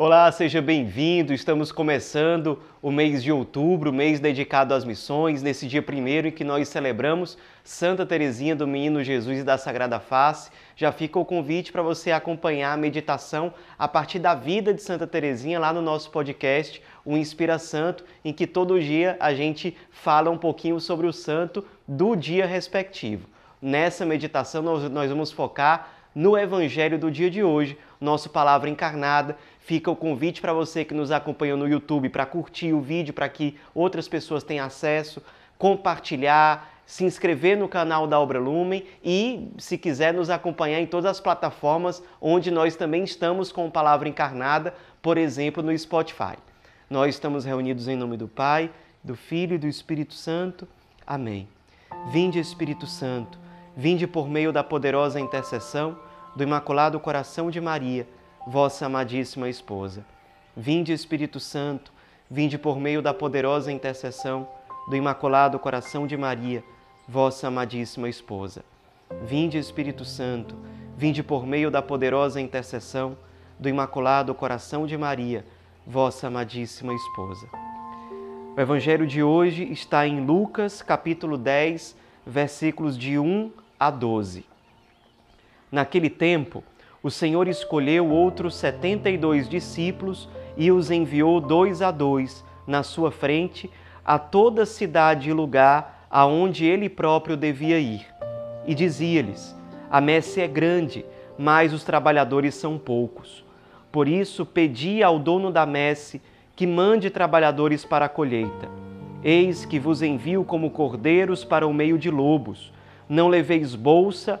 Olá, seja bem-vindo. Estamos começando o mês de outubro, mês dedicado às missões, nesse dia primeiro em que nós celebramos Santa Teresinha do Menino Jesus e da Sagrada Face. Já fica o convite para você acompanhar a meditação a partir da vida de Santa Teresinha lá no nosso podcast, o Inspira Santo, em que todo dia a gente fala um pouquinho sobre o santo do dia respectivo. Nessa meditação nós, nós vamos focar no Evangelho do dia de hoje, nosso Palavra Encarnada. Fica o convite para você que nos acompanha no YouTube para curtir o vídeo, para que outras pessoas tenham acesso, compartilhar, se inscrever no canal da Obra Lumen e, se quiser, nos acompanhar em todas as plataformas onde nós também estamos com Palavra Encarnada, por exemplo, no Spotify. Nós estamos reunidos em nome do Pai, do Filho e do Espírito Santo. Amém. Vinde, Espírito Santo, vinde por meio da poderosa intercessão do Imaculado Coração de Maria, vossa amadíssima esposa. Vinde, Espírito Santo, vinde por meio da poderosa intercessão do Imaculado Coração de Maria, vossa amadíssima esposa. Vinde, Espírito Santo, vinde por meio da poderosa intercessão do Imaculado Coração de Maria, vossa amadíssima esposa. O evangelho de hoje está em Lucas, capítulo 10, versículos de 1 a 12. Naquele tempo, o Senhor escolheu outros setenta e dois discípulos e os enviou dois a dois na sua frente a toda cidade e lugar aonde ele próprio devia ir. E dizia-lhes: A messe é grande, mas os trabalhadores são poucos. Por isso, pedi ao dono da messe que mande trabalhadores para a colheita. Eis que vos envio como cordeiros para o meio de lobos. Não leveis bolsa,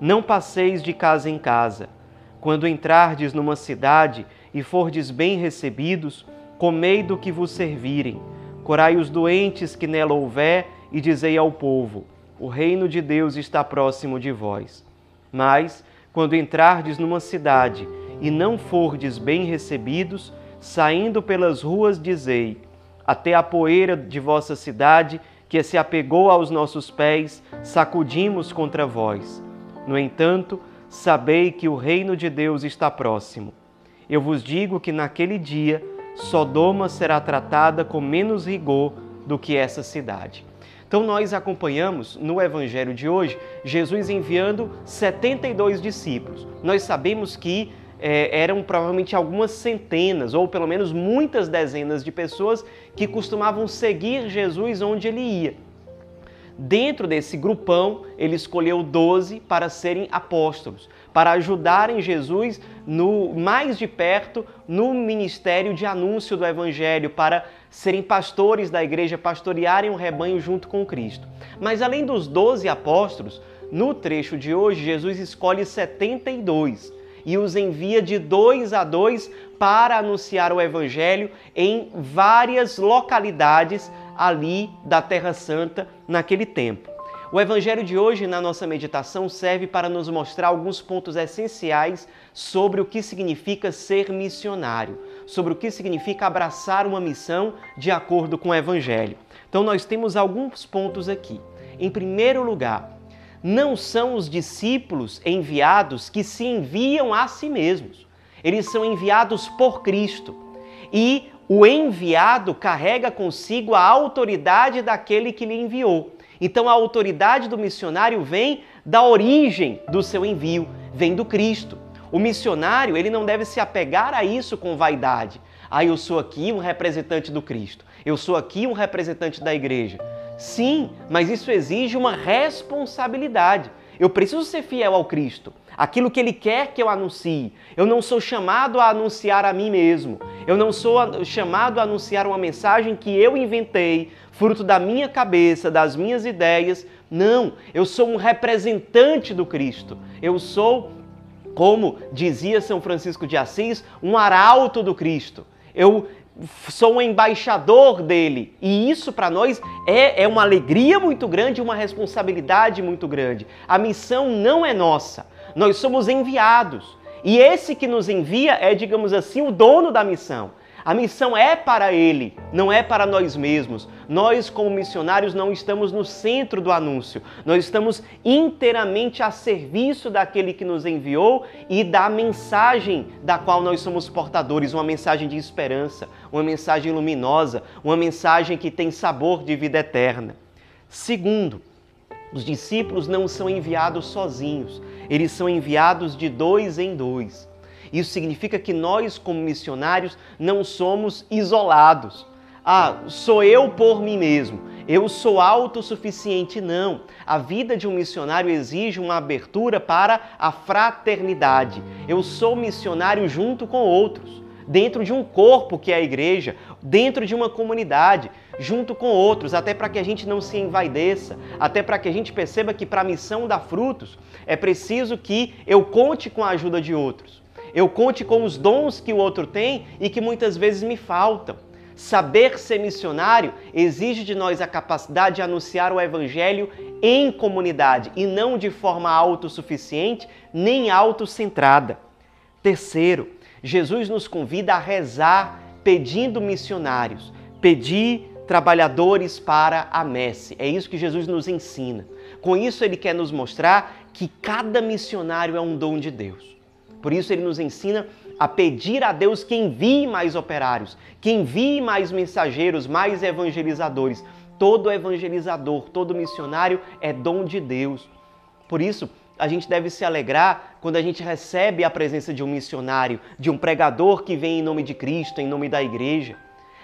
Não passeis de casa em casa. Quando entrardes numa cidade e fordes bem recebidos, comei do que vos servirem. Corai os doentes que nela houver e dizei ao povo: o reino de Deus está próximo de vós. Mas, quando entrardes numa cidade e não fordes bem recebidos, saindo pelas ruas, dizei: Até a poeira de vossa cidade, que se apegou aos nossos pés, sacudimos contra vós. No entanto, sabei que o reino de Deus está próximo. Eu vos digo que naquele dia Sodoma será tratada com menos rigor do que essa cidade. Então nós acompanhamos no evangelho de hoje Jesus enviando 72 discípulos. Nós sabemos que é, eram provavelmente algumas centenas ou pelo menos muitas dezenas de pessoas que costumavam seguir Jesus onde ele ia. Dentro desse grupão, ele escolheu 12 para serem apóstolos, para ajudarem Jesus no mais de perto no ministério de anúncio do evangelho, para serem pastores da igreja, pastorearem o rebanho junto com Cristo. Mas além dos doze apóstolos, no trecho de hoje, Jesus escolhe 72 e os envia de dois a dois para anunciar o evangelho em várias localidades ali da Terra Santa naquele tempo. O evangelho de hoje, na nossa meditação, serve para nos mostrar alguns pontos essenciais sobre o que significa ser missionário sobre o que significa abraçar uma missão de acordo com o Evangelho. Então, nós temos alguns pontos aqui. Em primeiro lugar, não são os discípulos enviados que se enviam a si mesmos. Eles são enviados por Cristo. E o enviado carrega consigo a autoridade daquele que lhe enviou. Então a autoridade do missionário vem da origem do seu envio, vem do Cristo. O missionário, ele não deve se apegar a isso com vaidade. Ah, eu sou aqui um representante do Cristo. Eu sou aqui um representante da igreja. Sim, mas isso exige uma responsabilidade. Eu preciso ser fiel ao Cristo. aquilo que Ele quer que eu anuncie. Eu não sou chamado a anunciar a mim mesmo. Eu não sou chamado a anunciar uma mensagem que eu inventei, fruto da minha cabeça, das minhas ideias. Não, eu sou um representante do Cristo. Eu sou, como dizia São Francisco de Assis, um arauto do Cristo. Eu sou um embaixador dele. E isso para nós é, é uma alegria muito grande, uma responsabilidade muito grande. A missão não é nossa, nós somos enviados. E esse que nos envia é, digamos assim, o dono da missão. A missão é para Ele, não é para nós mesmos. Nós, como missionários, não estamos no centro do anúncio. Nós estamos inteiramente a serviço daquele que nos enviou e da mensagem da qual nós somos portadores uma mensagem de esperança, uma mensagem luminosa, uma mensagem que tem sabor de vida eterna. Segundo, os discípulos não são enviados sozinhos, eles são enviados de dois em dois. Isso significa que nós, como missionários, não somos isolados. Ah, sou eu por mim mesmo. Eu sou autossuficiente. Não. A vida de um missionário exige uma abertura para a fraternidade. Eu sou missionário junto com outros, dentro de um corpo que é a igreja, dentro de uma comunidade, junto com outros, até para que a gente não se envaideça, até para que a gente perceba que para a missão dar frutos é preciso que eu conte com a ajuda de outros eu conte com os dons que o outro tem e que muitas vezes me faltam. Saber ser missionário exige de nós a capacidade de anunciar o Evangelho em comunidade e não de forma autossuficiente nem autocentrada. Terceiro, Jesus nos convida a rezar pedindo missionários, pedir trabalhadores para a messe. É isso que Jesus nos ensina. Com isso, ele quer nos mostrar que cada missionário é um dom de Deus. Por isso ele nos ensina a pedir a Deus que envie mais operários, que envie mais mensageiros, mais evangelizadores. Todo evangelizador, todo missionário é dom de Deus. Por isso, a gente deve se alegrar quando a gente recebe a presença de um missionário, de um pregador que vem em nome de Cristo, em nome da igreja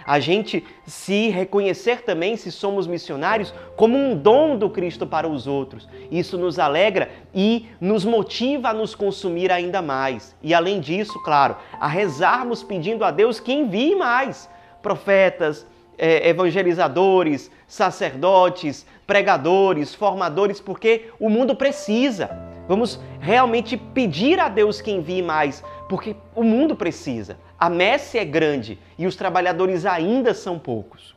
a gente se reconhecer também, se somos missionários, como um dom do Cristo para os outros. Isso nos alegra e nos motiva a nos consumir ainda mais. E além disso, claro, a rezarmos pedindo a Deus que envie mais profetas, é, evangelizadores, sacerdotes, pregadores, formadores, porque o mundo precisa. Vamos realmente pedir a Deus que envie mais, porque o mundo precisa. A messe é grande e os trabalhadores ainda são poucos.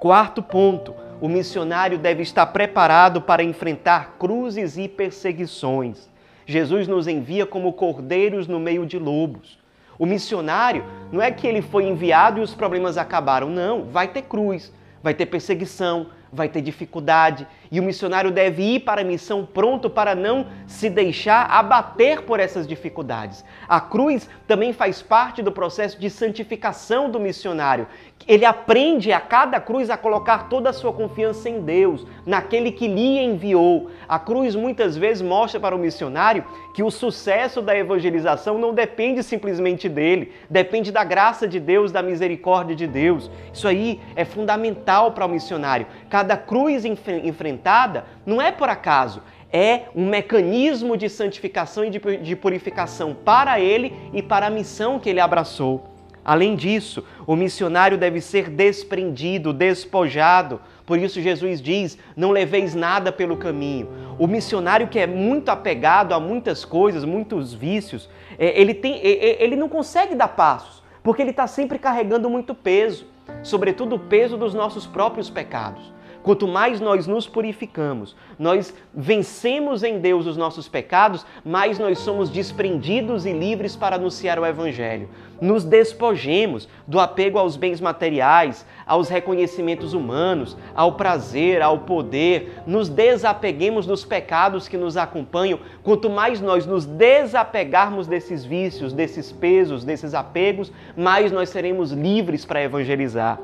Quarto ponto: o missionário deve estar preparado para enfrentar cruzes e perseguições. Jesus nos envia como cordeiros no meio de lobos. O missionário não é que ele foi enviado e os problemas acabaram, não. Vai ter cruz, vai ter perseguição, vai ter dificuldade e o missionário deve ir para a missão pronto para não se deixar abater por essas dificuldades. A cruz também faz parte do processo de santificação do missionário. Ele aprende a cada cruz a colocar toda a sua confiança em Deus, naquele que lhe enviou. A cruz muitas vezes mostra para o missionário que o sucesso da evangelização não depende simplesmente dele, depende da graça de Deus, da misericórdia de Deus. Isso aí é fundamental para o missionário. Cada cruz enfrentada não é por acaso, é um mecanismo de santificação e de purificação para ele e para a missão que ele abraçou. Além disso, o missionário deve ser desprendido, despojado. Por isso, Jesus diz: não leveis nada pelo caminho. O missionário que é muito apegado a muitas coisas, muitos vícios, é, ele, tem, ele não consegue dar passos, porque ele está sempre carregando muito peso, sobretudo o peso dos nossos próprios pecados. Quanto mais nós nos purificamos, nós vencemos em Deus os nossos pecados, mais nós somos desprendidos e livres para anunciar o Evangelho. Nos despojemos do apego aos bens materiais, aos reconhecimentos humanos, ao prazer, ao poder. Nos desapeguemos dos pecados que nos acompanham. Quanto mais nós nos desapegarmos desses vícios, desses pesos, desses apegos, mais nós seremos livres para evangelizar.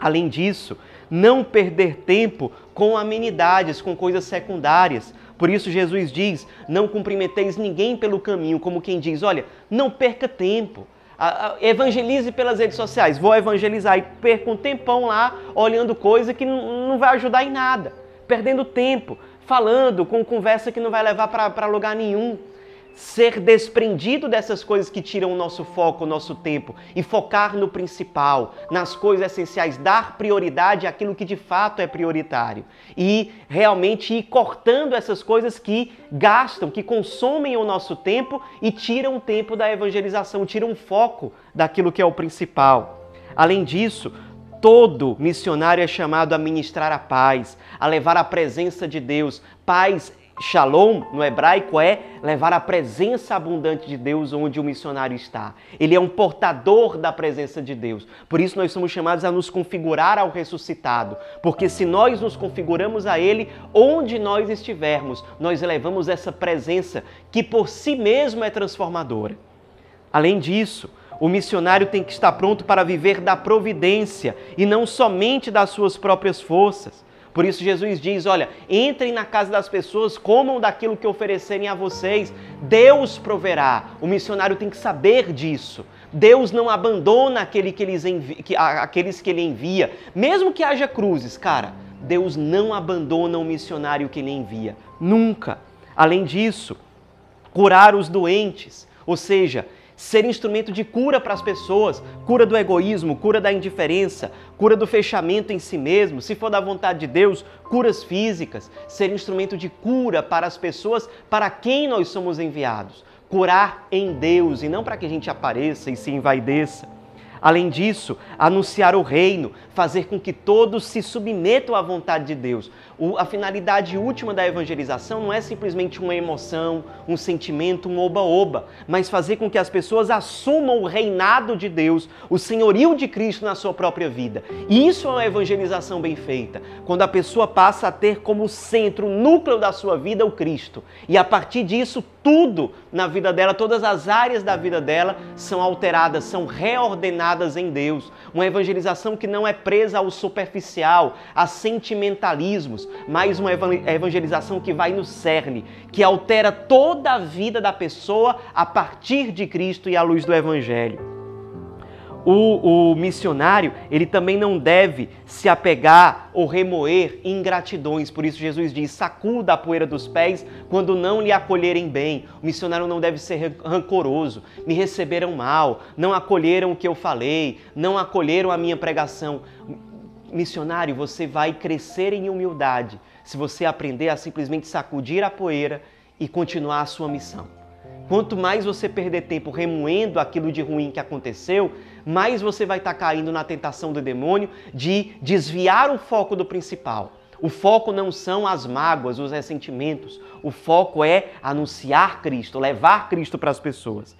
Além disso, não perder tempo com amenidades, com coisas secundárias. Por isso Jesus diz: não cumprimenteis ninguém pelo caminho, como quem diz: olha, não perca tempo. Evangelize pelas redes sociais. Vou evangelizar e perco um tempão lá olhando coisa que não vai ajudar em nada. Perdendo tempo, falando com conversa que não vai levar para lugar nenhum. Ser desprendido dessas coisas que tiram o nosso foco, o nosso tempo e focar no principal, nas coisas essenciais, dar prioridade àquilo que de fato é prioritário e realmente ir cortando essas coisas que gastam, que consomem o nosso tempo e tiram o tempo da evangelização, tiram o foco daquilo que é o principal. Além disso, Todo missionário é chamado a ministrar a paz, a levar a presença de Deus. Paz Shalom no hebraico é levar a presença abundante de Deus onde o missionário está. Ele é um portador da presença de Deus. Por isso nós somos chamados a nos configurar ao ressuscitado, porque se nós nos configuramos a ele onde nós estivermos, nós elevamos essa presença que por si mesmo é transformadora. Além disso, o missionário tem que estar pronto para viver da providência e não somente das suas próprias forças. Por isso Jesus diz: olha, entrem na casa das pessoas, comam daquilo que oferecerem a vocês. Deus proverá. O missionário tem que saber disso. Deus não abandona aquele que envi... aqueles que ele envia, mesmo que haja cruzes, cara. Deus não abandona o missionário que ele envia, nunca. Além disso, curar os doentes, ou seja, ser instrumento de cura para as pessoas, cura do egoísmo, cura da indiferença, cura do fechamento em si mesmo, se for da vontade de Deus, curas físicas, ser instrumento de cura para as pessoas para quem nós somos enviados. Curar em Deus e não para que a gente apareça e se envaideça. Além disso, anunciar o reino, fazer com que todos se submetam à vontade de Deus. O, a finalidade última da evangelização não é simplesmente uma emoção, um sentimento, um oba-oba, mas fazer com que as pessoas assumam o reinado de Deus, o senhorio de Cristo na sua própria vida. E isso é uma evangelização bem feita, quando a pessoa passa a ter como centro, núcleo da sua vida, o Cristo. E a partir disso, tudo na vida dela, todas as áreas da vida dela são alteradas, são reordenadas em Deus. Uma evangelização que não é presa ao superficial, a sentimentalismos, mas uma evangelização que vai no cerne, que altera toda a vida da pessoa a partir de Cristo e à luz do Evangelho o, o, missionário, ele também não deve se apegar ou remoer ingratidões. Por isso Jesus diz, sacuda a poeira dos pés quando não lhe acolherem bem. O missionário não deve ser rancoroso. Me receberam mal, não acolheram o que eu falei, não acolheram a minha pregação. Missionário, você vai crescer em humildade se você aprender a simplesmente sacudir a poeira e continuar a sua missão. Quanto mais você perder tempo remoendo aquilo de ruim que aconteceu, mais você vai estar tá caindo na tentação do demônio de desviar o foco do principal. O foco não são as mágoas, os ressentimentos. O foco é anunciar Cristo, levar Cristo para as pessoas.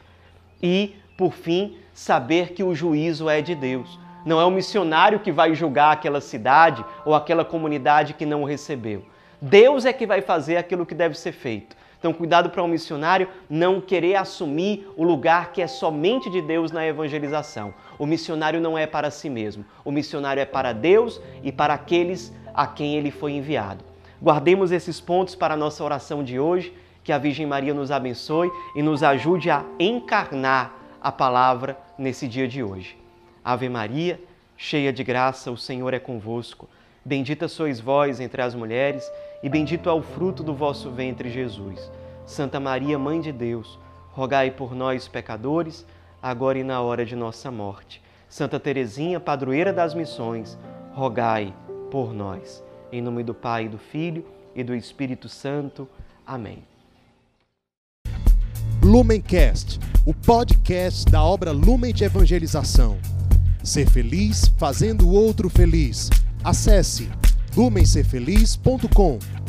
E, por fim, saber que o juízo é de Deus. Não é o missionário que vai julgar aquela cidade ou aquela comunidade que não o recebeu. Deus é que vai fazer aquilo que deve ser feito. Então, cuidado para um missionário não querer assumir o lugar que é somente de Deus na evangelização. O missionário não é para si mesmo. O missionário é para Deus e para aqueles a quem ele foi enviado. Guardemos esses pontos para a nossa oração de hoje. Que a Virgem Maria nos abençoe e nos ajude a encarnar a palavra nesse dia de hoje. Ave Maria, cheia de graça, o Senhor é convosco. Bendita sois vós entre as mulheres e bendito é o fruto do vosso ventre, Jesus. Santa Maria, Mãe de Deus, rogai por nós, pecadores, agora e na hora de nossa morte. Santa Teresinha, padroeira das missões, rogai por nós. Em nome do Pai, do Filho e do Espírito Santo. Amém. Lumencast, o podcast da obra Lumen de Evangelização. Ser feliz fazendo o outro feliz. Acesse lumencerfeliz.com